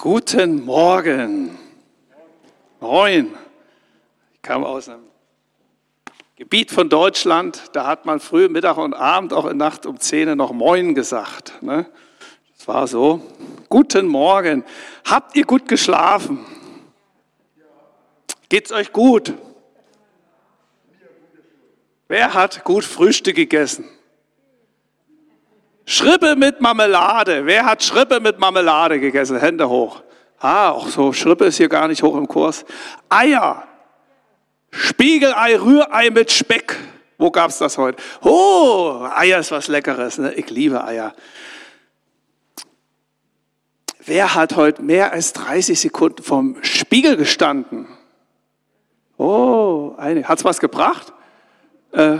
Guten Morgen. Moin. Ich kam aus einem Gebiet von Deutschland, da hat man früh, Mittag und Abend, auch in Nacht um 10 Uhr noch Moin gesagt. Ne? Das war so. Guten Morgen. Habt ihr gut geschlafen? Geht's euch gut? Wer hat gut Frühstück gegessen? Schrippe mit Marmelade. Wer hat Schrippe mit Marmelade gegessen? Hände hoch. Ah, auch so, Schrippe ist hier gar nicht hoch im Kurs. Eier. Spiegelei, Rührei mit Speck. Wo gab's das heute? Oh, Eier ist was Leckeres. Ne? Ich liebe Eier. Wer hat heute mehr als 30 Sekunden vom Spiegel gestanden? Oh, eine. Hat's was gebracht? Äh,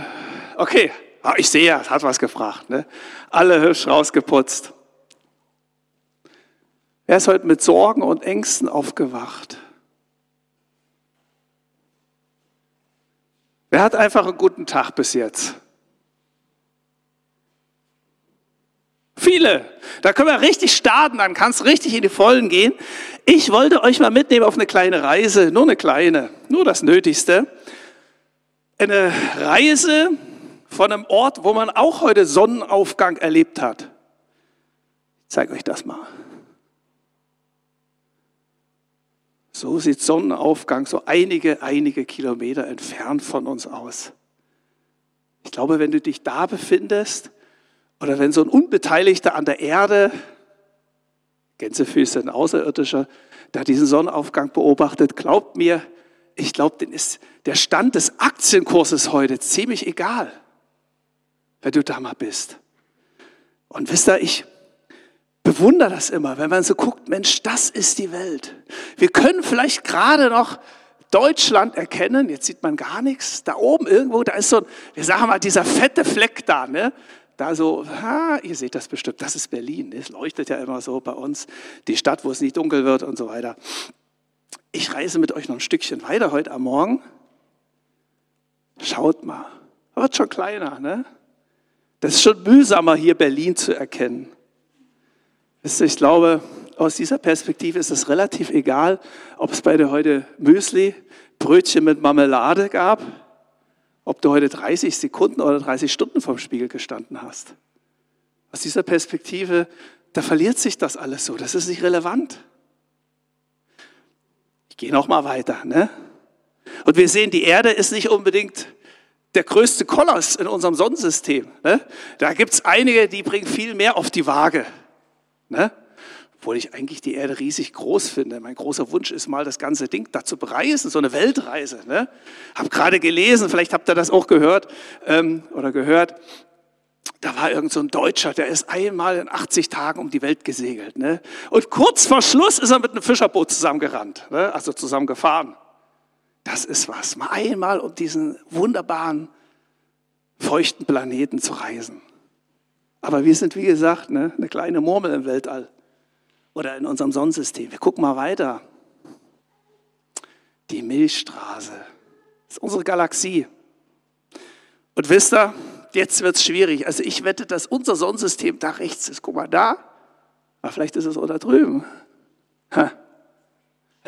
okay, ich sehe, es hat was gefragt. Ne? Alle hübsch rausgeputzt. Wer ist heute mit Sorgen und Ängsten aufgewacht? Wer hat einfach einen guten Tag bis jetzt? Viele. Da können wir richtig starten, dann kann es richtig in die Vollen gehen. Ich wollte euch mal mitnehmen auf eine kleine Reise, nur eine kleine, nur das Nötigste. Eine Reise, von einem Ort, wo man auch heute Sonnenaufgang erlebt hat. Ich zeige euch das mal. So sieht Sonnenaufgang so einige, einige Kilometer entfernt von uns aus. Ich glaube, wenn du dich da befindest oder wenn so ein Unbeteiligter an der Erde, Gänsefüße, ein Außerirdischer, da diesen Sonnenaufgang beobachtet, glaubt mir, ich glaube, den ist der Stand des Aktienkurses heute ziemlich egal wenn du da mal bist. Und wisst ihr, ich bewundere das immer, wenn man so guckt, Mensch, das ist die Welt. Wir können vielleicht gerade noch Deutschland erkennen, jetzt sieht man gar nichts, da oben irgendwo, da ist so ein, wir sagen mal, dieser fette Fleck da, ne? Da so, ha, ihr seht das bestimmt, das ist Berlin, es leuchtet ja immer so bei uns, die Stadt, wo es nicht dunkel wird und so weiter. Ich reise mit euch noch ein Stückchen weiter heute am Morgen. Schaut mal, wird schon kleiner, ne? Das ist schon mühsamer, hier Berlin zu erkennen. Ich glaube, aus dieser Perspektive ist es relativ egal, ob es bei dir heute Müsli, Brötchen mit Marmelade gab, ob du heute 30 Sekunden oder 30 Stunden vorm Spiegel gestanden hast. Aus dieser Perspektive, da verliert sich das alles so. Das ist nicht relevant. Ich gehe noch mal weiter. Ne? Und wir sehen, die Erde ist nicht unbedingt der größte Koloss in unserem Sonnensystem. Ne? Da gibt es einige, die bringen viel mehr auf die Waage. Ne? Obwohl ich eigentlich die Erde riesig groß finde. Mein großer Wunsch ist mal, das ganze Ding da zu bereisen, so eine Weltreise. Ne? Hab gerade gelesen, vielleicht habt ihr das auch gehört ähm, oder gehört. Da war irgend so ein Deutscher, der ist einmal in 80 Tagen um die Welt gesegelt. Ne? Und kurz vor Schluss ist er mit einem Fischerboot zusammengerannt, ne? also zusammengefahren. Das ist was. Mal einmal um diesen wunderbaren, feuchten Planeten zu reisen. Aber wir sind, wie gesagt, ne, eine kleine Murmel im Weltall oder in unserem Sonnensystem. Wir gucken mal weiter. Die Milchstraße. Das ist unsere Galaxie. Und wisst ihr, jetzt wird es schwierig. Also ich wette, dass unser Sonnensystem da rechts ist. Guck mal da. Aber vielleicht ist es auch da drüben. Ha.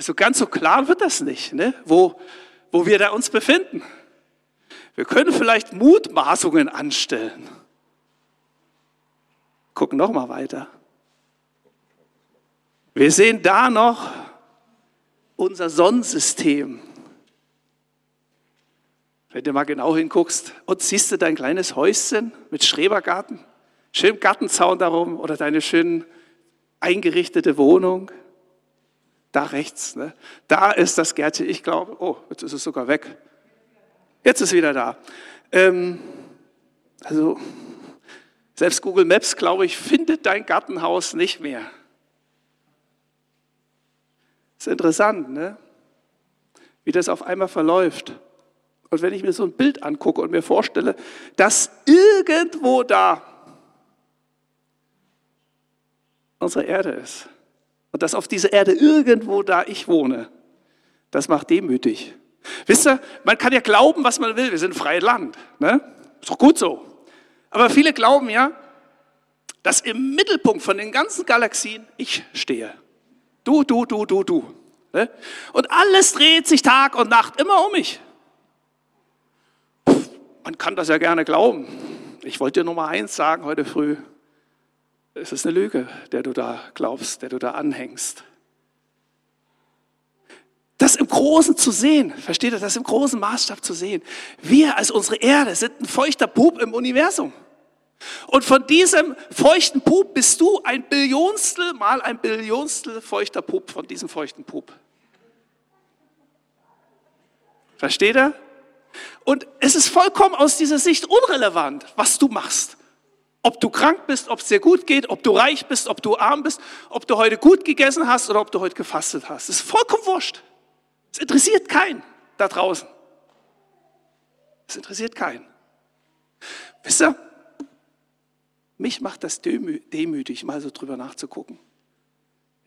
Also ganz so klar wird das nicht, ne? wo, wo wir da uns befinden. Wir können vielleicht Mutmaßungen anstellen. Gucken noch mal weiter. Wir sehen da noch unser Sonnensystem. Wenn du mal genau hinguckst und siehst du dein kleines Häuschen mit Schrebergarten, schön Gartenzaun darum oder deine schön eingerichtete Wohnung. Da rechts, ne? da ist das Gärtchen. Ich glaube, oh, jetzt ist es sogar weg. Jetzt ist es wieder da. Ähm, also, selbst Google Maps, glaube ich, findet dein Gartenhaus nicht mehr. Ist interessant, ne? wie das auf einmal verläuft. Und wenn ich mir so ein Bild angucke und mir vorstelle, dass irgendwo da unsere Erde ist, und dass auf dieser Erde irgendwo da ich wohne, das macht demütig. Wisst ihr, man kann ja glauben, was man will. Wir sind ein freies Land. Ne? Ist doch gut so. Aber viele glauben ja, dass im Mittelpunkt von den ganzen Galaxien ich stehe. Du, du, du, du, du. Ne? Und alles dreht sich Tag und Nacht immer um mich. Man kann das ja gerne glauben. Ich wollte dir Nummer eins sagen heute früh. Es ist eine Lüge, der du da glaubst, der du da anhängst. Das im Großen zu sehen, versteht ihr, das im großen Maßstab zu sehen. Wir als unsere Erde sind ein feuchter Bub im Universum. Und von diesem feuchten Pup bist du ein Billionstel mal ein Billionstel feuchter Pup von diesem feuchten Pup. Versteht ihr? Und es ist vollkommen aus dieser Sicht unrelevant, was du machst. Ob du krank bist, ob es dir gut geht, ob du reich bist, ob du arm bist, ob du heute gut gegessen hast oder ob du heute gefastet hast. Es ist vollkommen wurscht. Es interessiert keinen da draußen. Es interessiert keinen. Wisst ihr, mich macht das demütig, mal so drüber nachzugucken.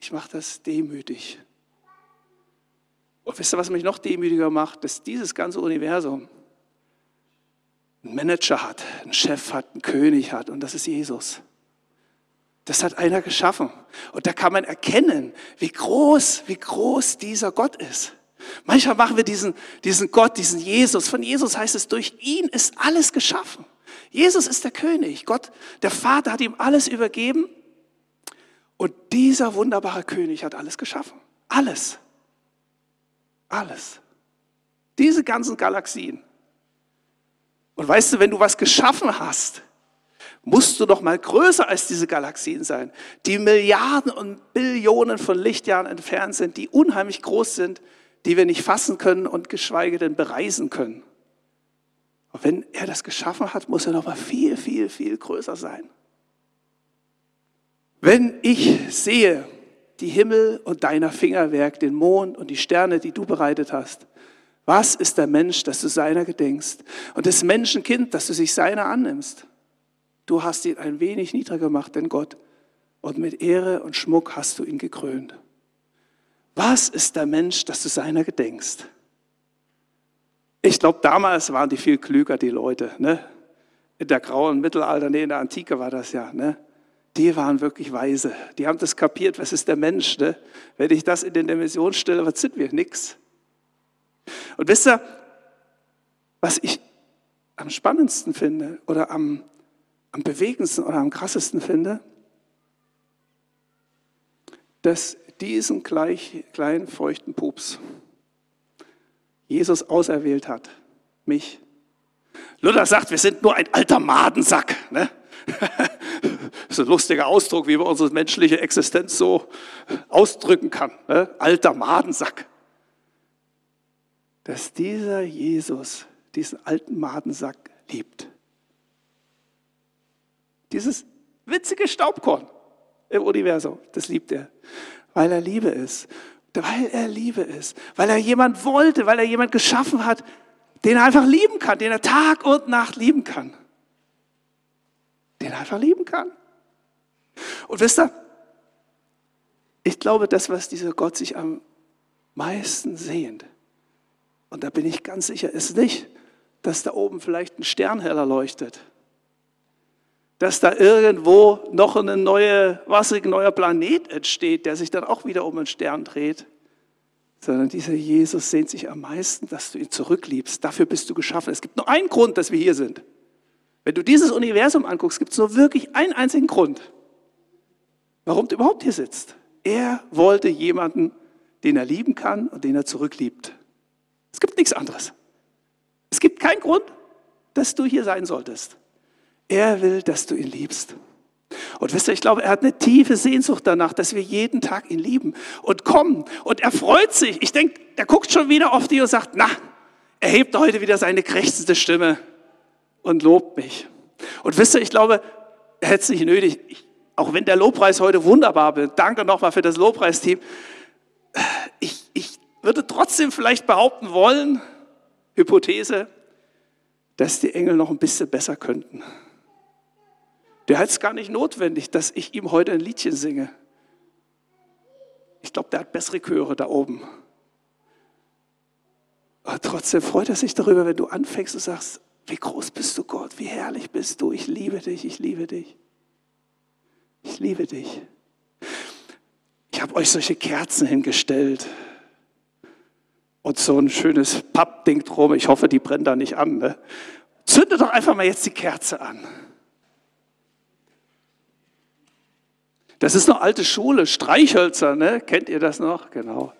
Ich mache das demütig. Und wisst ihr, was mich noch demütiger macht? Dass dieses ganze Universum einen Manager hat, einen Chef hat, einen König hat und das ist Jesus. Das hat einer geschaffen. Und da kann man erkennen, wie groß, wie groß dieser Gott ist. Manchmal machen wir diesen, diesen Gott, diesen Jesus. Von Jesus heißt es, durch ihn ist alles geschaffen. Jesus ist der König. Gott, der Vater hat ihm alles übergeben. Und dieser wunderbare König hat alles geschaffen. Alles. Alles. Diese ganzen Galaxien. Und weißt du, wenn du was geschaffen hast, musst du doch mal größer als diese Galaxien sein, die Milliarden und Billionen von Lichtjahren entfernt sind, die unheimlich groß sind, die wir nicht fassen können und geschweige denn bereisen können. Und wenn er das geschaffen hat, muss er noch mal viel, viel, viel größer sein. Wenn ich sehe die Himmel und deiner Fingerwerk, den Mond und die Sterne, die du bereitet hast, was ist der Mensch, dass du seiner gedenkst? Und das Menschenkind, dass du sich seiner annimmst. Du hast ihn ein wenig niedriger gemacht denn Gott. Und mit Ehre und Schmuck hast du ihn gekrönt. Was ist der Mensch, dass du seiner gedenkst? Ich glaube, damals waren die viel klüger, die Leute. Ne? In der grauen Mittelalter, nee, in der Antike war das ja. Ne? Die waren wirklich weise. Die haben das kapiert, was ist der Mensch. Ne? Wenn ich das in den Dimensionen stelle, was sind wir? Nix. Und wisst ihr, was ich am spannendsten finde oder am, am bewegendsten oder am krassesten finde? Dass diesen gleich, kleinen feuchten Pups, Jesus auserwählt hat, mich. Luther sagt, wir sind nur ein alter Madensack. Ne? Das ist ein lustiger Ausdruck, wie man unsere menschliche Existenz so ausdrücken kann. Ne? Alter Madensack. Dass dieser Jesus diesen alten Madensack liebt. Dieses witzige Staubkorn im Universum, das liebt er, weil er Liebe ist weil er Liebe ist, weil er jemand wollte, weil er jemand geschaffen hat, den er einfach lieben kann, den er Tag und Nacht lieben kann. Den er einfach lieben kann. Und wisst ihr, ich glaube, das, was dieser Gott sich am meisten sehnt, und da bin ich ganz sicher, ist nicht, dass da oben vielleicht ein Stern heller leuchtet, dass da irgendwo noch ein neue, wassig neuer Planet entsteht, der sich dann auch wieder um einen Stern dreht. Sondern dieser Jesus sehnt sich am meisten, dass du ihn zurückliebst. Dafür bist du geschaffen. Es gibt nur einen Grund, dass wir hier sind. Wenn du dieses Universum anguckst, gibt es nur wirklich einen einzigen Grund, warum du überhaupt hier sitzt. Er wollte jemanden, den er lieben kann und den er zurückliebt. Es gibt nichts anderes. Es gibt keinen Grund, dass du hier sein solltest. Er will, dass du ihn liebst. Und wisst ihr, ich glaube, er hat eine tiefe Sehnsucht danach, dass wir jeden Tag ihn lieben und kommen. Und er freut sich. Ich denke, er guckt schon wieder auf dich und sagt, na, er hebt heute wieder seine krächzende Stimme und lobt mich. Und wisst ihr, ich glaube, er hätte es nicht nötig. Ich, auch wenn der Lobpreis heute wunderbar wird, danke nochmal für das Lobpreisteam. Ich, ich würde trotzdem vielleicht behaupten wollen, Hypothese, dass die Engel noch ein bisschen besser könnten. Der hat es gar nicht notwendig, dass ich ihm heute ein Liedchen singe. Ich glaube, der hat bessere Chöre da oben. Aber trotzdem freut er sich darüber, wenn du anfängst und sagst, wie groß bist du Gott, wie herrlich bist du, ich liebe dich, ich liebe dich. Ich liebe dich. Ich habe euch solche Kerzen hingestellt. Und so ein schönes Pappding drum. Ich hoffe, die brennt da nicht an. Ne? Zündet doch einfach mal jetzt die Kerze an. Das ist noch alte Schule, Streichhölzer, ne? Kennt ihr das noch? Genau.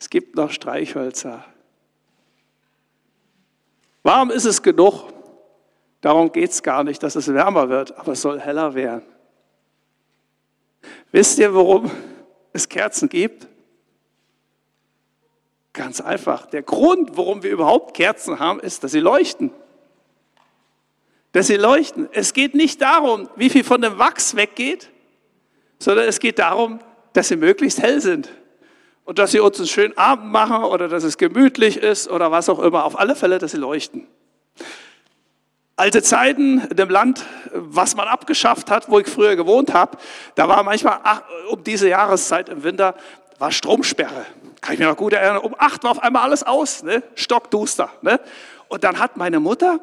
Es gibt noch Streichhölzer. Warm ist es genug. Darum geht es gar nicht, dass es wärmer wird, aber es soll heller werden. Wisst ihr, warum es Kerzen gibt? Ganz einfach. Der Grund, warum wir überhaupt Kerzen haben, ist, dass sie leuchten. Dass sie leuchten. Es geht nicht darum, wie viel von dem Wachs weggeht, sondern es geht darum, dass sie möglichst hell sind. Und dass sie uns einen schönen Abend machen oder dass es gemütlich ist oder was auch immer. Auf alle Fälle, dass sie leuchten. Alte Zeiten in dem Land, was man abgeschafft hat, wo ich früher gewohnt habe, da war manchmal ach, um diese Jahreszeit im Winter war Stromsperre. Kann ich mich noch gut erinnern. Um acht war auf einmal alles aus, ne? stockduster. Ne? Und dann hat meine Mutter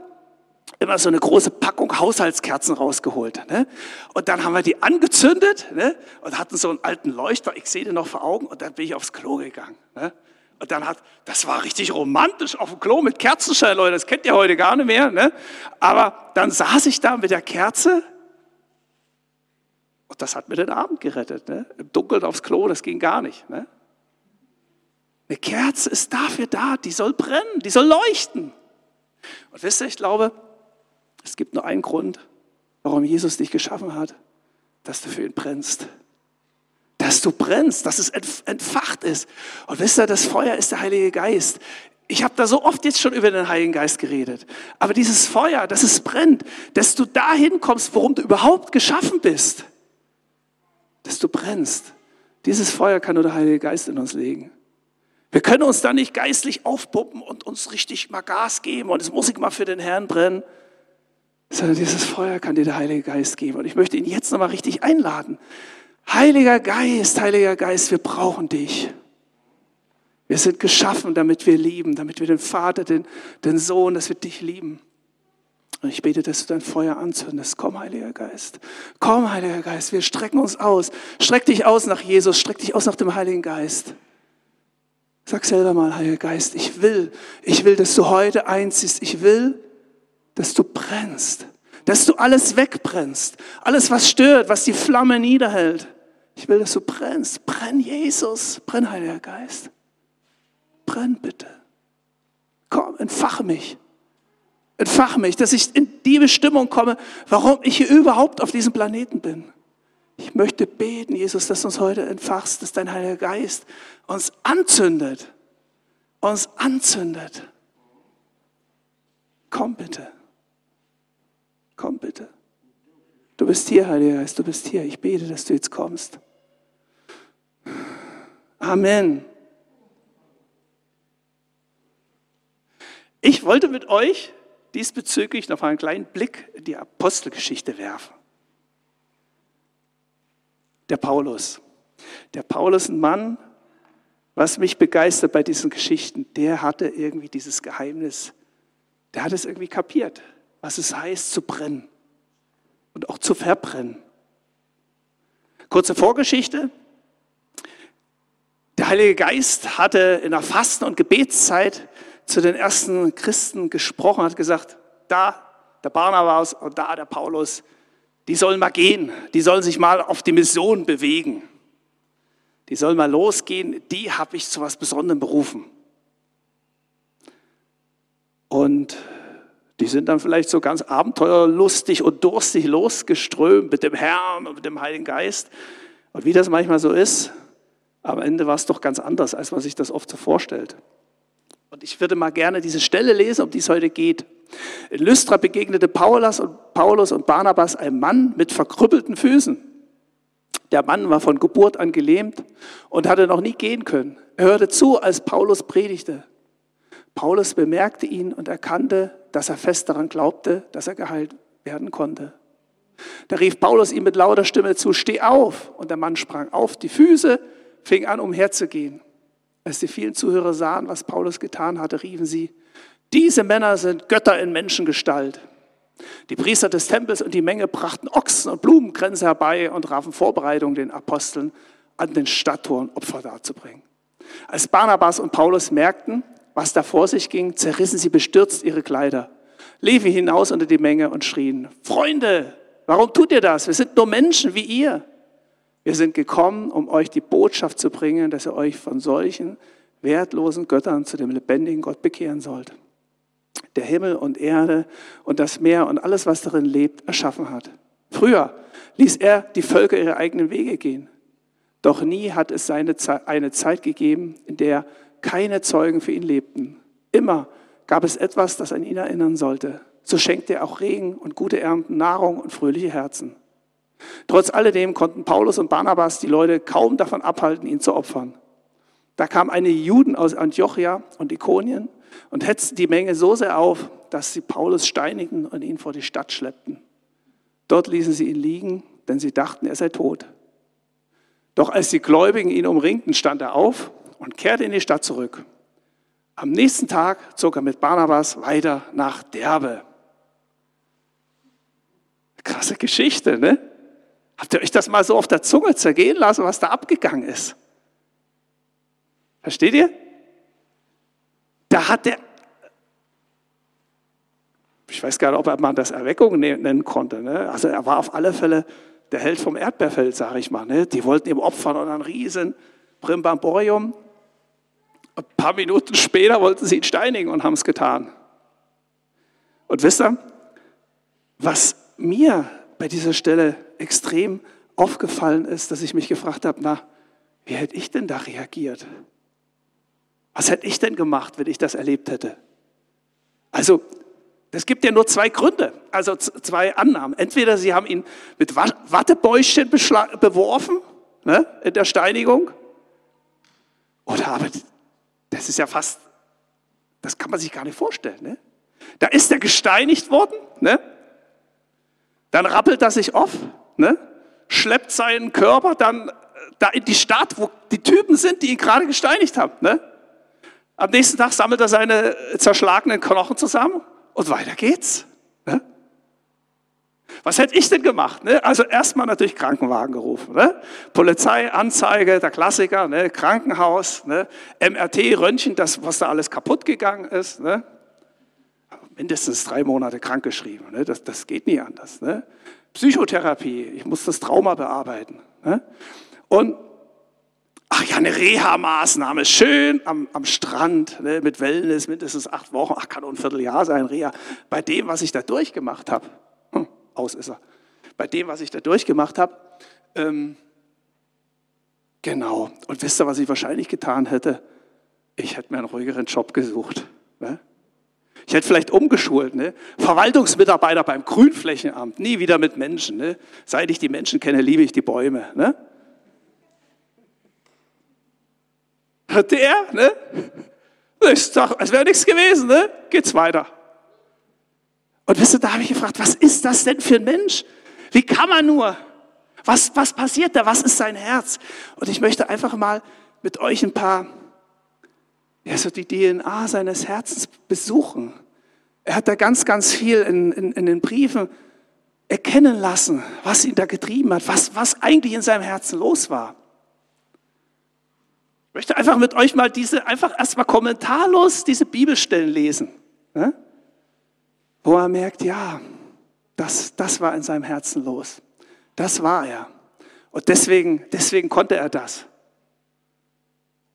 immer so eine große Packung Haushaltskerzen rausgeholt. Ne? Und dann haben wir die angezündet ne? und hatten so einen alten Leuchter, ich sehe den noch vor Augen, und dann bin ich aufs Klo gegangen. Ne? Und dann hat, das war richtig romantisch auf dem Klo mit Kerzenschein, Leute, das kennt ihr heute gar nicht mehr. Ne? Aber dann saß ich da mit der Kerze und das hat mir den Abend gerettet. Ne? Im Dunkeln aufs Klo, das ging gar nicht. Ne? Eine Kerze ist dafür da, die soll brennen, die soll leuchten. Und wisst ihr, ich glaube, es gibt nur einen Grund, warum Jesus dich geschaffen hat, dass du für ihn brennst. Dass du brennst, dass es entfacht ist. Und wisst ihr, das Feuer ist der Heilige Geist. Ich habe da so oft jetzt schon über den Heiligen Geist geredet. Aber dieses Feuer, dass es brennt, dass du dahin kommst, worum du überhaupt geschaffen bist. Dass du brennst. Dieses Feuer kann nur der Heilige Geist in uns legen. Wir können uns da nicht geistlich aufpuppen und uns richtig mal Gas geben und es muss ich mal für den Herrn brennen, sondern dieses Feuer kann dir der Heilige Geist geben. Und ich möchte ihn jetzt nochmal richtig einladen. Heiliger Geist, Heiliger Geist, wir brauchen dich. Wir sind geschaffen, damit wir lieben, damit wir den Vater, den, den Sohn, dass wir dich lieben. Und ich bete, dass du dein Feuer anzündest. Komm, Heiliger Geist. Komm, Heiliger Geist. Wir strecken uns aus. Streck dich aus nach Jesus. Streck dich aus nach dem Heiligen Geist. Sag selber mal, Heiliger Geist, ich will, ich will, dass du heute einziehst. Ich will, dass du brennst. Dass du alles wegbrennst. Alles, was stört, was die Flamme niederhält. Ich will, dass du brennst. Brenn Jesus. Brenn, Heiliger Geist. Brenn bitte. Komm, entfache mich. Entfache mich, dass ich in die Bestimmung komme, warum ich hier überhaupt auf diesem Planeten bin. Ich möchte beten, Jesus, dass du uns heute entfachst, dass dein Heiliger Geist uns anzündet. Uns anzündet. Komm bitte. Komm bitte. Du bist hier, Heiliger Geist, du bist hier. Ich bete, dass du jetzt kommst. Amen. Ich wollte mit euch diesbezüglich noch einen kleinen Blick in die Apostelgeschichte werfen der Paulus. Der Paulus, ein Mann, was mich begeistert bei diesen Geschichten, der hatte irgendwie dieses Geheimnis, der hat es irgendwie kapiert, was es heißt zu brennen und auch zu verbrennen. Kurze Vorgeschichte. Der Heilige Geist hatte in der Fasten- und Gebetszeit zu den ersten Christen gesprochen, hat gesagt, da der Barnabas und da der Paulus, die sollen mal gehen, die sollen sich mal auf die Mission bewegen. Die sollen mal losgehen, die habe ich zu was Besonderem berufen. Und die sind dann vielleicht so ganz abenteuerlustig und durstig losgeströmt mit dem Herrn und mit dem Heiligen Geist. Und wie das manchmal so ist, am Ende war es doch ganz anders, als man sich das oft so vorstellt. Und ich würde mal gerne diese Stelle lesen, um die es heute geht. In Lystra begegnete Paulus und, Paulus und Barnabas einem Mann mit verkrüppelten Füßen. Der Mann war von Geburt an gelähmt und hatte noch nie gehen können. Er hörte zu, als Paulus predigte. Paulus bemerkte ihn und erkannte, dass er fest daran glaubte, dass er geheilt werden konnte. Da rief Paulus ihm mit lauter Stimme zu, steh auf. Und der Mann sprang auf die Füße, fing an, umherzugehen. Als die vielen Zuhörer sahen, was Paulus getan hatte, riefen sie, diese Männer sind Götter in Menschengestalt. Die Priester des Tempels und die Menge brachten Ochsen und Blumenkränze herbei und trafen Vorbereitungen den Aposteln an den Stadttoren Opfer darzubringen. Als Barnabas und Paulus merkten, was da vor sich ging, zerrissen sie bestürzt ihre Kleider, liefen hinaus unter die Menge und schrien, Freunde, warum tut ihr das? Wir sind nur Menschen wie ihr. Wir sind gekommen, um euch die Botschaft zu bringen, dass ihr euch von solchen wertlosen Göttern zu dem lebendigen Gott bekehren sollt, der Himmel und Erde und das Meer und alles, was darin lebt, erschaffen hat. Früher ließ er die Völker ihre eigenen Wege gehen. Doch nie hat es eine Zeit gegeben, in der keine Zeugen für ihn lebten. Immer gab es etwas, das an ihn erinnern sollte. So schenkte er auch Regen und gute Ernten, Nahrung und fröhliche Herzen. Trotz alledem konnten Paulus und Barnabas die Leute kaum davon abhalten, ihn zu opfern. Da kamen einige Juden aus Antiochia und Ikonien und hetzten die Menge so sehr auf, dass sie Paulus steinigen und ihn vor die Stadt schleppten. Dort ließen sie ihn liegen, denn sie dachten, er sei tot. Doch als die Gläubigen ihn umringten, stand er auf und kehrte in die Stadt zurück. Am nächsten Tag zog er mit Barnabas weiter nach Derbe. Krasse Geschichte, ne? Habt ihr euch das mal so auf der Zunge zergehen lassen, was da abgegangen ist? Versteht ihr? Da hat der, ich weiß gar nicht, ob man das Erweckung ne-, nennen konnte. Ne? Also er war auf alle Fälle der Held vom Erdbeerfeld, sage ich mal. Ne? Die wollten ihm opfern und ein riesen Brimbamborium. Ein paar Minuten später wollten sie ihn steinigen und haben es getan. Und wisst ihr, was mir bei dieser Stelle extrem aufgefallen ist, dass ich mich gefragt habe, na, wie hätte ich denn da reagiert? Was hätte ich denn gemacht, wenn ich das erlebt hätte? Also, es gibt ja nur zwei Gründe, also zwei Annahmen. Entweder sie haben ihn mit Wattebäuschen beworfen ne, in der Steinigung, oder aber das ist ja fast, das kann man sich gar nicht vorstellen. Ne? Da ist er gesteinigt worden, ne? dann rappelt er sich auf, ne? schleppt seinen Körper dann äh, da in die Stadt, wo die Typen sind, die ihn gerade gesteinigt haben. Ne? Am nächsten Tag sammelt er seine zerschlagenen Knochen zusammen und weiter geht's. Ne? Was hätte ich denn gemacht? Ne? Also erstmal natürlich Krankenwagen gerufen. Ne? Polizei, Anzeige, der Klassiker, ne? Krankenhaus, ne? MRT, Röntgen, das, was da alles kaputt gegangen ist. Ne? Mindestens drei Monate krankgeschrieben. Ne? Das, das geht nie anders. Psychotherapie, ich muss das Trauma bearbeiten. Und Ach ja, eine Reha-Maßnahme, schön am, am Strand, ne, mit Wellness, mindestens acht Wochen, ach, kann auch ein Vierteljahr sein, Reha. Bei dem, was ich da durchgemacht habe, hm, aus ist er, bei dem, was ich da durchgemacht habe, ähm, genau. Und wisst ihr, was ich wahrscheinlich getan hätte? Ich hätte mir einen ruhigeren Job gesucht. Ne? Ich hätte vielleicht umgeschult, ne? Verwaltungsmitarbeiter beim Grünflächenamt, nie wieder mit Menschen. Ne? Seit ich die Menschen kenne, liebe ich die Bäume. Ne? Der, ne? Ist doch, als wäre nichts gewesen, ne? Geht's weiter. Und wisst ihr, da habe ich gefragt, was ist das denn für ein Mensch? Wie kann man nur? Was, was passiert da? Was ist sein Herz? Und ich möchte einfach mal mit euch ein paar, ja, so die DNA seines Herzens besuchen. Er hat da ganz, ganz viel in, in, in den Briefen erkennen lassen, was ihn da getrieben hat, was, was eigentlich in seinem Herzen los war. Ich möchte einfach mit euch mal diese, einfach erstmal kommentarlos diese Bibelstellen lesen. Ne? Wo er merkt, ja, das, das war in seinem Herzen los. Das war er. Und deswegen, deswegen konnte er das.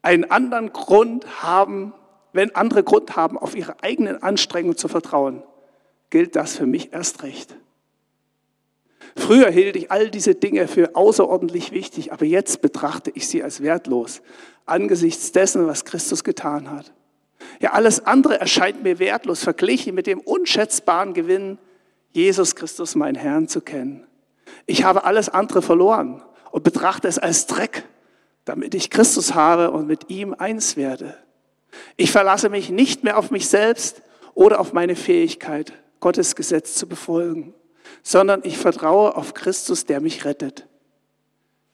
Einen anderen Grund haben, wenn andere Grund haben, auf ihre eigenen Anstrengungen zu vertrauen, gilt das für mich erst recht. Früher hielt ich all diese Dinge für außerordentlich wichtig, aber jetzt betrachte ich sie als wertlos angesichts dessen, was Christus getan hat. Ja, alles andere erscheint mir wertlos verglichen mit dem unschätzbaren Gewinn, Jesus Christus, mein Herrn, zu kennen. Ich habe alles andere verloren und betrachte es als Dreck, damit ich Christus habe und mit ihm eins werde. Ich verlasse mich nicht mehr auf mich selbst oder auf meine Fähigkeit, Gottes Gesetz zu befolgen sondern ich vertraue auf Christus, der mich rettet.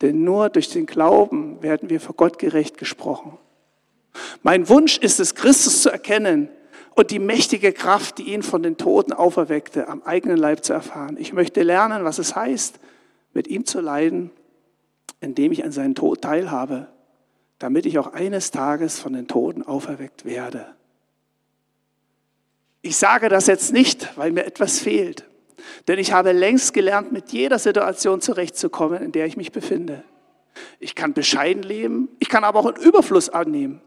Denn nur durch den Glauben werden wir vor Gott gerecht gesprochen. Mein Wunsch ist es, Christus zu erkennen und die mächtige Kraft, die ihn von den Toten auferweckte, am eigenen Leib zu erfahren. Ich möchte lernen, was es heißt, mit ihm zu leiden indem ich an seinen Tod teilhabe, damit ich auch eines Tages von den Toten auferweckt werde. Ich sage das jetzt nicht, weil mir etwas fehlt, denn ich habe längst gelernt, mit jeder Situation zurechtzukommen, in der ich mich befinde. Ich kann bescheiden leben, ich kann aber auch einen Überfluss annehmen.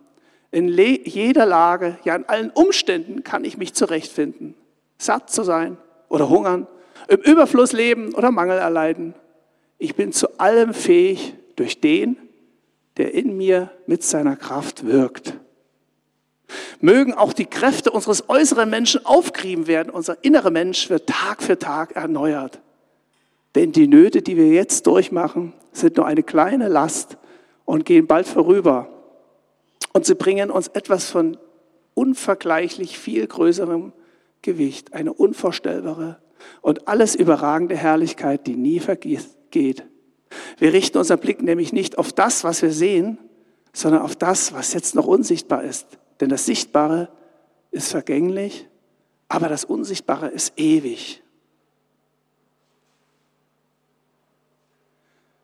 In jeder Lage, ja in allen Umständen kann ich mich zurechtfinden. Satt zu sein oder hungern, im Überfluss leben oder Mangel erleiden. Ich bin zu allem fähig durch den, der in mir mit seiner Kraft wirkt. Mögen auch die Kräfte unseres äußeren Menschen aufgerieben werden. Unser innerer Mensch wird Tag für Tag erneuert. Denn die Nöte, die wir jetzt durchmachen, sind nur eine kleine Last und gehen bald vorüber. Und sie bringen uns etwas von unvergleichlich viel größerem Gewicht, eine unvorstellbare und alles überragende Herrlichkeit, die nie vergeht. Wir richten unseren Blick nämlich nicht auf das, was wir sehen, sondern auf das, was jetzt noch unsichtbar ist. Denn das Sichtbare ist vergänglich, aber das Unsichtbare ist ewig.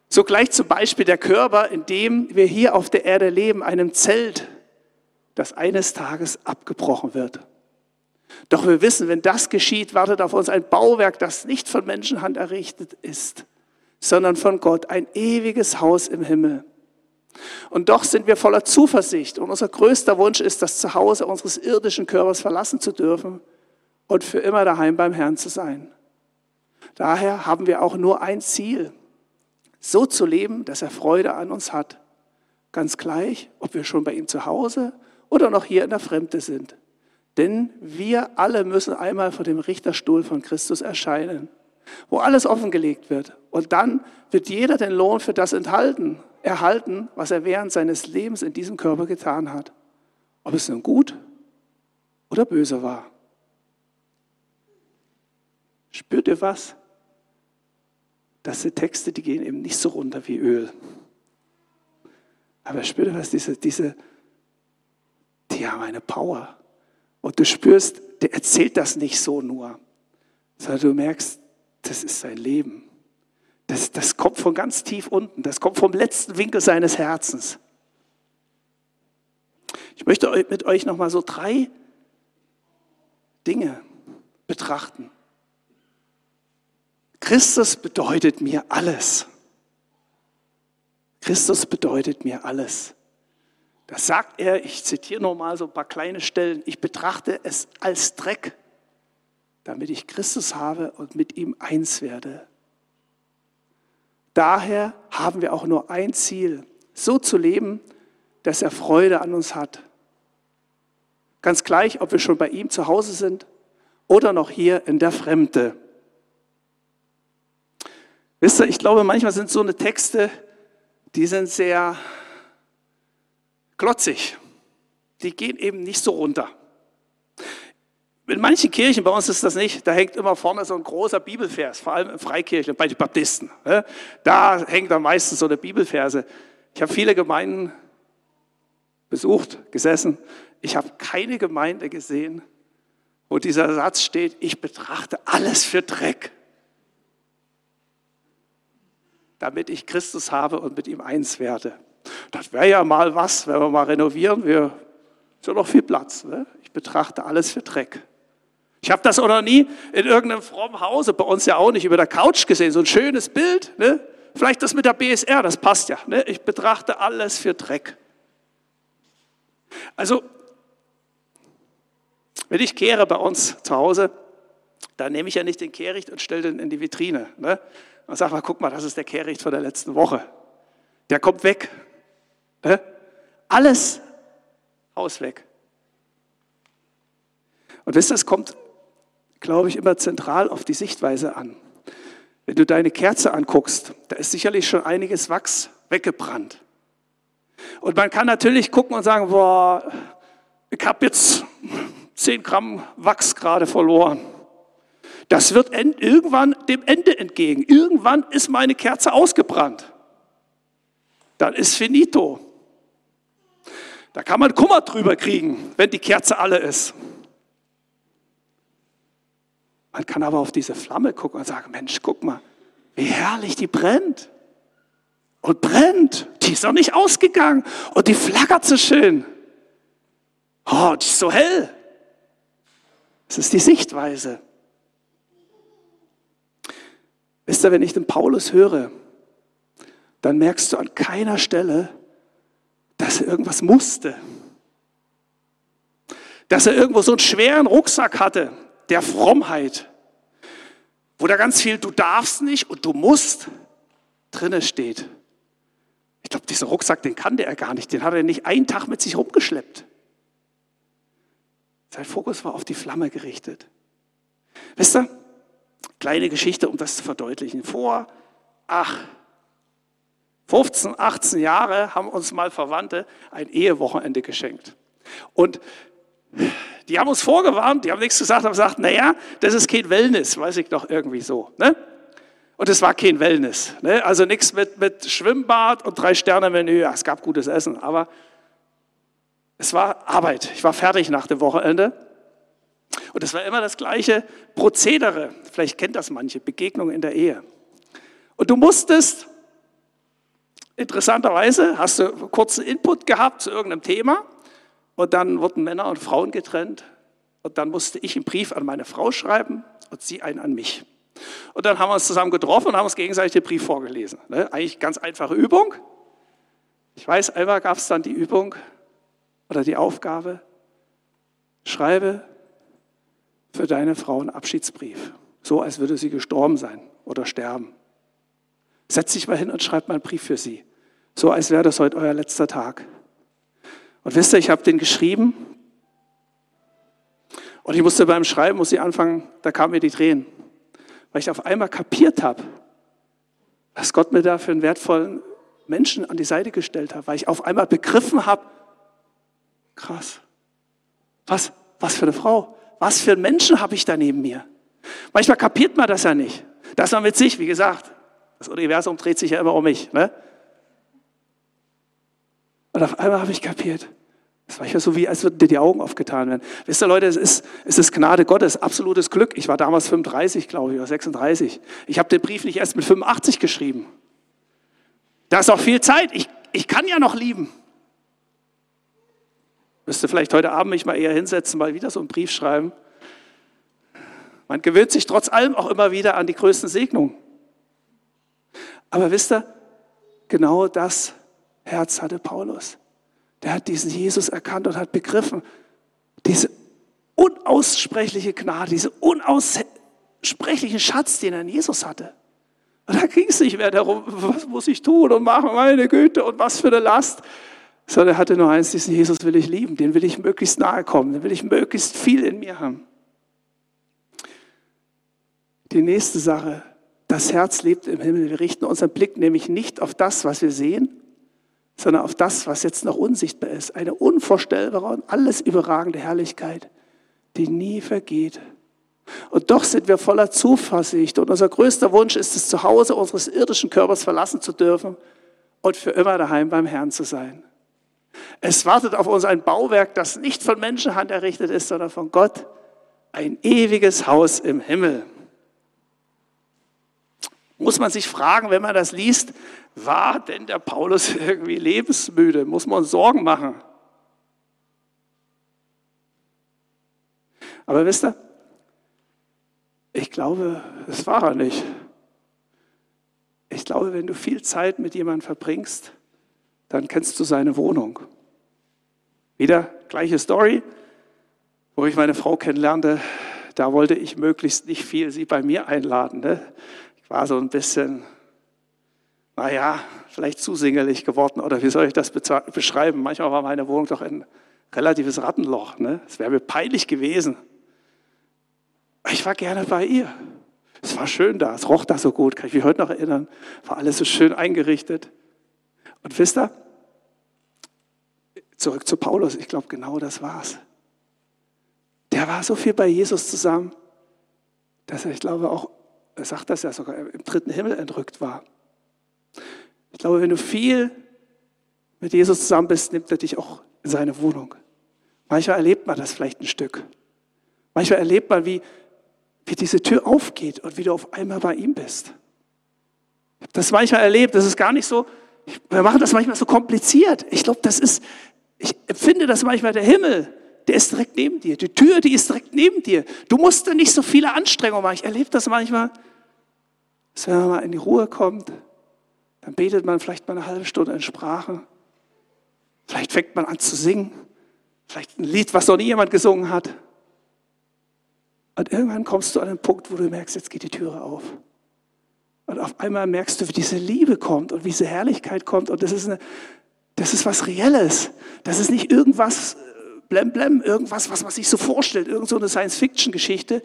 So gleich zum Beispiel der Körper, in dem wir hier auf der Erde leben, einem Zelt, das eines Tages abgebrochen wird. Doch wir wissen, wenn das geschieht, wartet auf uns ein Bauwerk, das nicht von Menschenhand errichtet ist, sondern von Gott, ein ewiges Haus im Himmel. Und doch sind wir voller Zuversicht und unser größter Wunsch ist, das Zuhause unseres irdischen Körpers verlassen zu dürfen und für immer daheim beim Herrn zu sein. Daher haben wir auch nur ein Ziel, so zu leben, dass er Freude an uns hat. Ganz gleich, ob wir schon bei ihm zu Hause oder noch hier in der Fremde sind. Denn wir alle müssen einmal vor dem Richterstuhl von Christus erscheinen, wo alles offengelegt wird. Und dann wird jeder den Lohn für das enthalten, erhalten, was er während seines Lebens in diesem Körper getan hat. Ob es nun gut oder böse war. Spürt ihr was? Das sind Texte, die gehen eben nicht so runter wie Öl. Aber spürt ihr was? Diese, diese, die haben eine Power. Und du spürst, der erzählt das nicht so nur, sondern du merkst, das ist sein Leben. Das, das kommt von ganz tief unten, das kommt vom letzten Winkel seines Herzens. Ich möchte mit euch nochmal so drei Dinge betrachten. Christus bedeutet mir alles. Christus bedeutet mir alles. Da sagt er, ich zitiere nochmal so ein paar kleine Stellen, ich betrachte es als Dreck, damit ich Christus habe und mit ihm eins werde. Daher haben wir auch nur ein Ziel, so zu leben, dass er Freude an uns hat. Ganz gleich, ob wir schon bei ihm zu Hause sind oder noch hier in der Fremde. Wisst ihr, ich glaube, manchmal sind so eine Texte, die sind sehr klotzig. Die gehen eben nicht so runter. In manchen Kirchen, bei uns ist das nicht, da hängt immer vorne so ein großer Bibelvers, vor allem in Freikirchen, bei den Baptisten. Ne? Da hängt dann meistens so eine Bibelverse. Ich habe viele Gemeinden besucht, gesessen. Ich habe keine Gemeinde gesehen, wo dieser Satz steht, ich betrachte alles für Dreck damit ich Christus habe und mit ihm eins werde. Das wäre ja mal was, wenn wir mal renovieren. Wir ist ja noch viel Platz. Ne? Ich betrachte alles für Dreck. Ich habe das auch noch nie in irgendeinem frommen Hause, bei uns ja auch nicht, über der Couch gesehen. So ein schönes Bild. Ne? Vielleicht das mit der BSR, das passt ja. Ne? Ich betrachte alles für Dreck. Also, wenn ich kehre bei uns zu Hause, dann nehme ich ja nicht den Kehricht und stelle den in die Vitrine. Ne? Und sag mal, guck mal, das ist der Kehricht von der letzten Woche. Der kommt weg. Ne? Alles Haus weg. Und wisst ihr, es kommt, glaube ich, immer zentral auf die Sichtweise an. Wenn du deine Kerze anguckst, da ist sicherlich schon einiges Wachs weggebrannt. Und man kann natürlich gucken und sagen, boah, ich habe jetzt 10 Gramm Wachs gerade verloren. Das wird irgendwann dem Ende entgegen. Irgendwann ist meine Kerze ausgebrannt. Dann ist finito. Da kann man Kummer drüber kriegen, wenn die Kerze alle ist. Man kann aber auf diese Flamme gucken und sagen, Mensch, guck mal, wie herrlich die brennt. und brennt. Die ist noch nicht ausgegangen und die flackert so schön. Oh, die ist so hell. Das ist die Sichtweise. Wisst ihr, wenn ich den Paulus höre, dann merkst du an keiner Stelle, dass er irgendwas musste. Dass er irgendwo so einen schweren Rucksack hatte, der Frommheit, wo da ganz viel du darfst nicht und du musst drinne steht. Ich glaube, dieser Rucksack, den kannte er gar nicht, den hat er nicht einen Tag mit sich rumgeschleppt. Sein Fokus war auf die Flamme gerichtet. Wisst ihr, kleine Geschichte, um das zu verdeutlichen. Vor, ach, 15, 18 Jahre haben uns mal Verwandte ein Ehewochenende geschenkt. Und die haben uns vorgewarnt, die haben nichts gesagt, haben gesagt, naja, das ist kein Wellness, weiß ich doch irgendwie so. Ne? Und es war kein Wellness. Ne? Also nichts mit, mit Schwimmbad und Drei-Sterne-Menü. Ja, es gab gutes Essen, aber es war Arbeit. Ich war fertig nach dem Wochenende. Und es war immer das gleiche Prozedere. Vielleicht kennt das manche, Begegnung in der Ehe. Und du musstest, interessanterweise, hast du kurzen Input gehabt zu irgendeinem Thema und dann wurden Männer und Frauen getrennt. Und dann musste ich einen Brief an meine Frau schreiben und sie einen an mich. Und dann haben wir uns zusammen getroffen und haben uns gegenseitig den Brief vorgelesen. Ne? Eigentlich ganz einfache Übung. Ich weiß, einmal gab es dann die Übung oder die Aufgabe, schreibe für deine Frau einen Abschiedsbrief. So, als würde sie gestorben sein oder sterben. Setz dich mal hin und schreib mal einen Brief für sie. So, als wäre das heute euer letzter Tag. Und wisst ihr, ich habe den geschrieben und ich musste beim Schreiben, muss ich anfangen, da kamen mir die Tränen, weil ich auf einmal kapiert habe, was Gott mir da für einen wertvollen Menschen an die Seite gestellt hat, weil ich auf einmal begriffen habe, krass, was, was für eine Frau, was für einen Menschen habe ich da neben mir? Manchmal kapiert man das ja nicht. Das war mit sich, wie gesagt, das Universum dreht sich ja immer um mich. Ne? Und auf einmal habe ich kapiert. Das war ja so wie, als würden dir die Augen aufgetan werden. Wisst ihr, Leute, es ist, es ist Gnade Gottes, absolutes Glück. Ich war damals 35, glaube ich, oder 36. Ich habe den Brief nicht erst mit 85 geschrieben. Da ist auch viel Zeit. Ich, ich kann ja noch lieben. Müsste vielleicht heute Abend mich mal eher hinsetzen, mal wieder so einen Brief schreiben. Man gewöhnt sich trotz allem auch immer wieder an die größten Segnungen. Aber wisst ihr, genau das Herz hatte Paulus. Der hat diesen Jesus erkannt und hat begriffen, diese unaussprechliche Gnade, diesen unaussprechlichen Schatz, den er in Jesus hatte. Und da ging es nicht mehr darum, was muss ich tun und machen, meine Güte, und was für eine Last sondern er hatte nur eins, diesen Jesus will ich lieben, den will ich möglichst nahe kommen, den will ich möglichst viel in mir haben. Die nächste Sache, das Herz lebt im Himmel. Wir richten unseren Blick nämlich nicht auf das, was wir sehen, sondern auf das, was jetzt noch unsichtbar ist. Eine unvorstellbare und alles überragende Herrlichkeit, die nie vergeht. Und doch sind wir voller Zuversicht und unser größter Wunsch ist es, zu Hause unseres irdischen Körpers verlassen zu dürfen und für immer daheim beim Herrn zu sein. Es wartet auf uns ein Bauwerk, das nicht von Menschenhand errichtet ist, sondern von Gott. Ein ewiges Haus im Himmel. Muss man sich fragen, wenn man das liest, war denn der Paulus irgendwie lebensmüde? Muss man uns Sorgen machen? Aber wisst ihr, ich glaube, das war er nicht. Ich glaube, wenn du viel Zeit mit jemandem verbringst, dann kennst du seine Wohnung. Wieder gleiche Story, wo ich meine Frau kennenlernte. Da wollte ich möglichst nicht viel sie bei mir einladen. Ne? War so ein bisschen, naja, vielleicht zu singelig geworden oder wie soll ich das beschreiben? Manchmal war meine Wohnung doch ein relatives Rattenloch. Ne? Es wäre mir peinlich gewesen. Ich war gerne bei ihr. Es war schön da, es roch da so gut, kann ich mich heute noch erinnern. War alles so schön eingerichtet. Und wisst ihr, zurück zu Paulus, ich glaube, genau das war's. Der war so viel bei Jesus zusammen, dass er, ich glaube, auch, er sagt das ja sogar, im dritten Himmel entrückt war. Ich glaube, wenn du viel mit Jesus zusammen bist, nimmt er dich auch in seine Wohnung. Manchmal erlebt man das vielleicht ein Stück. Manchmal erlebt man, wie, wie diese Tür aufgeht und wie du auf einmal bei ihm bist. Ich habe das manchmal erlebt. Das ist gar nicht so, wir machen das manchmal so kompliziert. Ich glaube, das ist, ich empfinde das manchmal der Himmel. Der ist direkt neben dir. Die Tür, die ist direkt neben dir. Du musst da nicht so viele Anstrengungen machen. Ich erlebe das manchmal, dass wenn man mal in die Ruhe kommt, dann betet man vielleicht mal eine halbe Stunde in Sprache. Vielleicht fängt man an zu singen. Vielleicht ein Lied, was noch nie jemand gesungen hat. Und irgendwann kommst du an einen Punkt, wo du merkst, jetzt geht die Türe auf. Und auf einmal merkst du, wie diese Liebe kommt und wie diese Herrlichkeit kommt. Und das ist, eine, das ist was Reelles. Das ist nicht irgendwas blem blem, irgendwas, was man sich so vorstellt, irgend so eine Science-Fiction-Geschichte,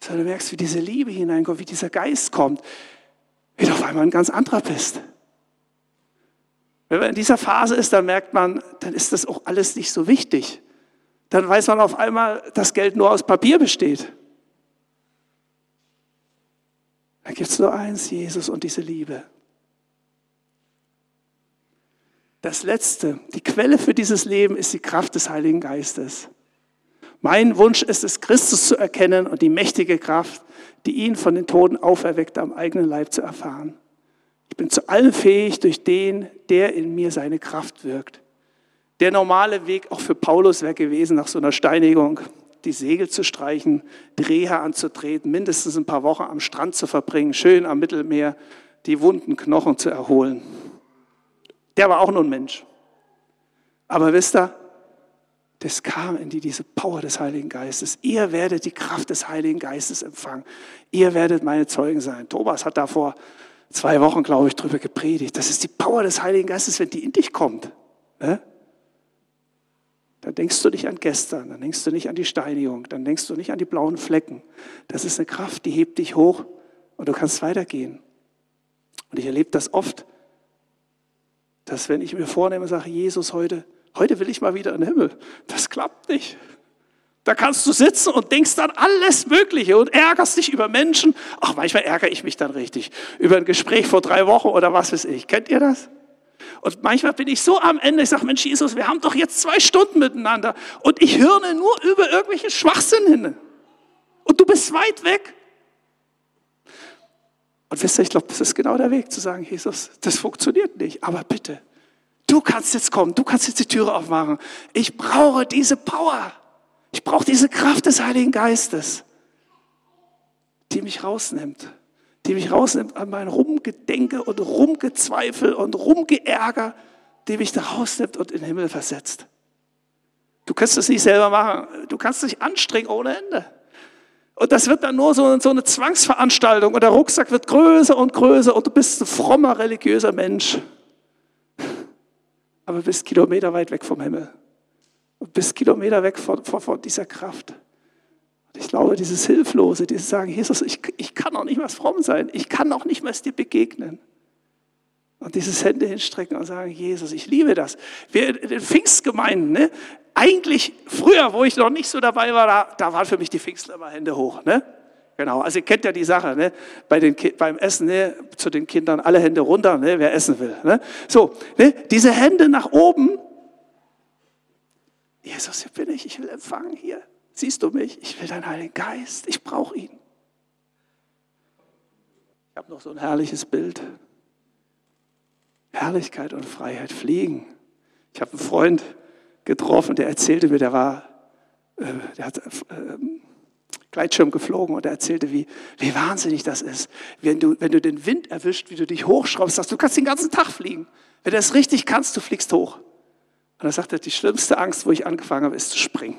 sondern du merkst, wie diese Liebe hineinkommt, wie dieser Geist kommt, wie du auf einmal ein ganz anderer bist. Wenn man in dieser Phase ist, dann merkt man, dann ist das auch alles nicht so wichtig. Dann weiß man auf einmal, dass Geld nur aus Papier besteht. Da gibt es nur eins, Jesus und diese Liebe. Das Letzte, die Quelle für dieses Leben ist die Kraft des Heiligen Geistes. Mein Wunsch ist es, Christus zu erkennen und die mächtige Kraft, die ihn von den Toten auferweckte, am eigenen Leib zu erfahren. Ich bin zu allem fähig durch den, der in mir seine Kraft wirkt. Der normale Weg auch für Paulus wäre gewesen nach so einer Steinigung die Segel zu streichen, Dreher anzutreten, mindestens ein paar Wochen am Strand zu verbringen, schön am Mittelmeer die wunden Knochen zu erholen. Der war auch nur ein Mensch. Aber wisst ihr, das kam in die, diese Power des Heiligen Geistes. Ihr werdet die Kraft des Heiligen Geistes empfangen. Ihr werdet meine Zeugen sein. Thomas hat da vor zwei Wochen, glaube ich, drüber gepredigt. Das ist die Power des Heiligen Geistes, wenn die in dich kommt. Ne? Dann denkst du nicht an gestern, dann denkst du nicht an die Steinigung, dann denkst du nicht an die blauen Flecken. Das ist eine Kraft, die hebt dich hoch und du kannst weitergehen. Und ich erlebe das oft, dass wenn ich mir vornehme, sage, Jesus, heute, heute will ich mal wieder in den Himmel, das klappt nicht. Da kannst du sitzen und denkst dann alles Mögliche und ärgerst dich über Menschen. Ach, manchmal ärgere ich mich dann richtig über ein Gespräch vor drei Wochen oder was weiß ich. Kennt ihr das? Und manchmal bin ich so am Ende, ich sage, Mensch, Jesus, wir haben doch jetzt zwei Stunden miteinander und ich höre nur über irgendwelche Schwachsinn hin. Und du bist weit weg. Und wisst ihr, ich glaube, das ist genau der Weg zu sagen, Jesus, das funktioniert nicht, aber bitte, du kannst jetzt kommen, du kannst jetzt die Türe aufmachen. Ich brauche diese Power. Ich brauche diese Kraft des Heiligen Geistes, die mich rausnimmt die mich rausnimmt an mein Rumgedenke und Rumgezweifel und Rumgeärger, die mich da rausnimmt und in den Himmel versetzt. Du kannst es nicht selber machen. Du kannst dich anstrengen ohne Ende. Und das wird dann nur so, eine Zwangsveranstaltung und der Rucksack wird größer und größer und du bist ein frommer, religiöser Mensch. Aber bist Kilometer weit weg vom Himmel. Und bist Kilometer weg von, von, von dieser Kraft. Ich glaube, dieses Hilflose, dieses Sagen, Jesus, ich, ich kann auch nicht mehr fromm sein, ich kann auch nicht mehr dir begegnen. Und dieses Hände hinstrecken und sagen, Jesus, ich liebe das. Wir in den Pfingstgemeinden, ne? Eigentlich früher, wo ich noch nicht so dabei war, da, da waren für mich die Pfingstler immer Hände hoch. Ne? Genau, also ihr kennt ja die Sache, ne? Bei den, beim Essen ne? zu den Kindern alle Hände runter, ne? wer essen will. Ne? So, ne? diese Hände nach oben. Jesus, hier bin ich, ich will empfangen hier. Siehst du mich? Ich will deinen Heiligen Geist. Ich brauche ihn. Ich habe noch so ein herrliches Bild. Herrlichkeit und Freiheit fliegen. Ich habe einen Freund getroffen, der erzählte mir, der war, äh, der hat äh, Gleitschirm geflogen und er erzählte, wie, wie wahnsinnig das ist. Wenn du, wenn du den Wind erwischt, wie du dich hochschraubst, sagst du, kannst den ganzen Tag fliegen. Wenn du das richtig kannst, du fliegst hoch. Und er sagte, die schlimmste Angst, wo ich angefangen habe, ist zu springen.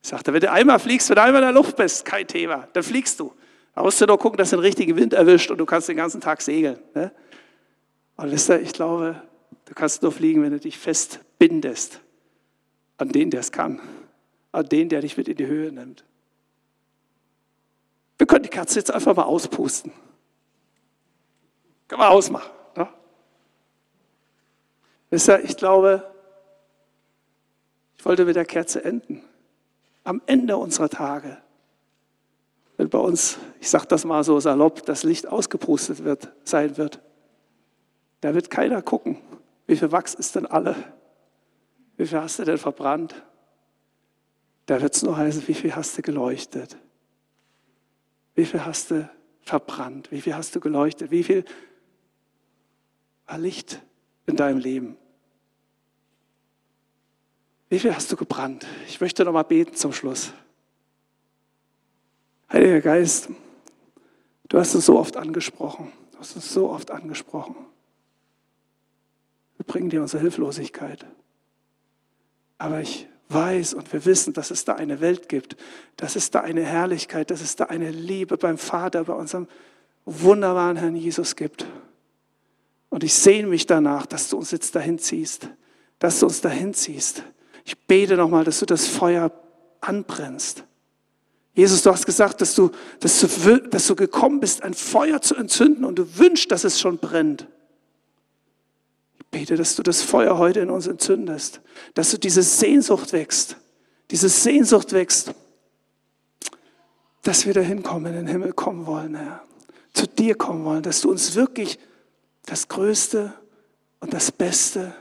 Sagt er, wenn du einmal fliegst, wenn du einmal in der Luft bist, kein Thema, dann fliegst du. Da musst du nur gucken, dass du den richtigen Wind erwischt und du kannst den ganzen Tag segeln. Ne? Und wisst ihr, ich glaube, du kannst nur fliegen, wenn du dich festbindest an den, der es kann, an den, der dich mit in die Höhe nimmt. Wir können die Katze jetzt einfach mal auspusten. Können wir ausmachen. Ne? Wisst ihr, ich glaube, ich wollte mit der Kerze enden am Ende unserer Tage, wenn bei uns, ich sage das mal so salopp, das Licht ausgepustet wird, sein wird, da wird keiner gucken, wie viel Wachs ist denn alle, wie viel hast du denn verbrannt. Da wird es nur heißen, wie viel hast du geleuchtet, wie viel hast du verbrannt, wie viel hast du geleuchtet, wie viel war Licht in deinem Leben? Wie viel hast du gebrannt? Ich möchte noch mal beten zum Schluss. Heiliger Geist, du hast uns so oft angesprochen. Du hast uns so oft angesprochen. Wir bringen dir unsere Hilflosigkeit. Aber ich weiß und wir wissen, dass es da eine Welt gibt, dass es da eine Herrlichkeit, dass es da eine Liebe beim Vater, bei unserem wunderbaren Herrn Jesus gibt. Und ich sehne mich danach, dass du uns jetzt dahin ziehst, dass du uns dahin ziehst. Ich bete nochmal, dass du das Feuer anbrennst. Jesus, du hast gesagt, dass du, dass, du, dass du gekommen bist, ein Feuer zu entzünden und du wünschst, dass es schon brennt. Bete, dass du das Feuer heute in uns entzündest, dass du diese Sehnsucht wächst, diese Sehnsucht wächst, dass wir dahin kommen, in den Himmel kommen wollen, Herr, zu dir kommen wollen, dass du uns wirklich das Größte und das Beste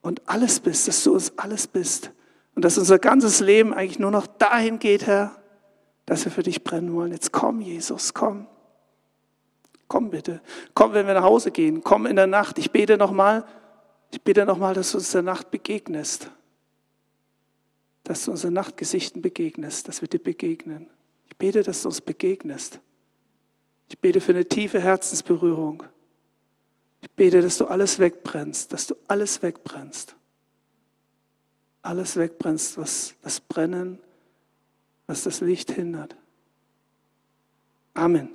und alles bist, dass du uns alles bist und dass unser ganzes Leben eigentlich nur noch dahin geht, Herr, dass wir für dich brennen wollen. Jetzt komm, Jesus, komm. Komm bitte. Komm, wenn wir nach Hause gehen. Komm in der Nacht. Ich bete nochmal, ich bete nochmal, dass du uns in der Nacht begegnest. Dass du unsere Nachtgesichten begegnest, dass wir dir begegnen. Ich bete, dass du uns begegnest. Ich bete für eine tiefe Herzensberührung. Ich bete, dass du alles wegbrennst, dass du alles wegbrennst. Alles wegbrennst, was das Brennen was das Licht hindert. Amen.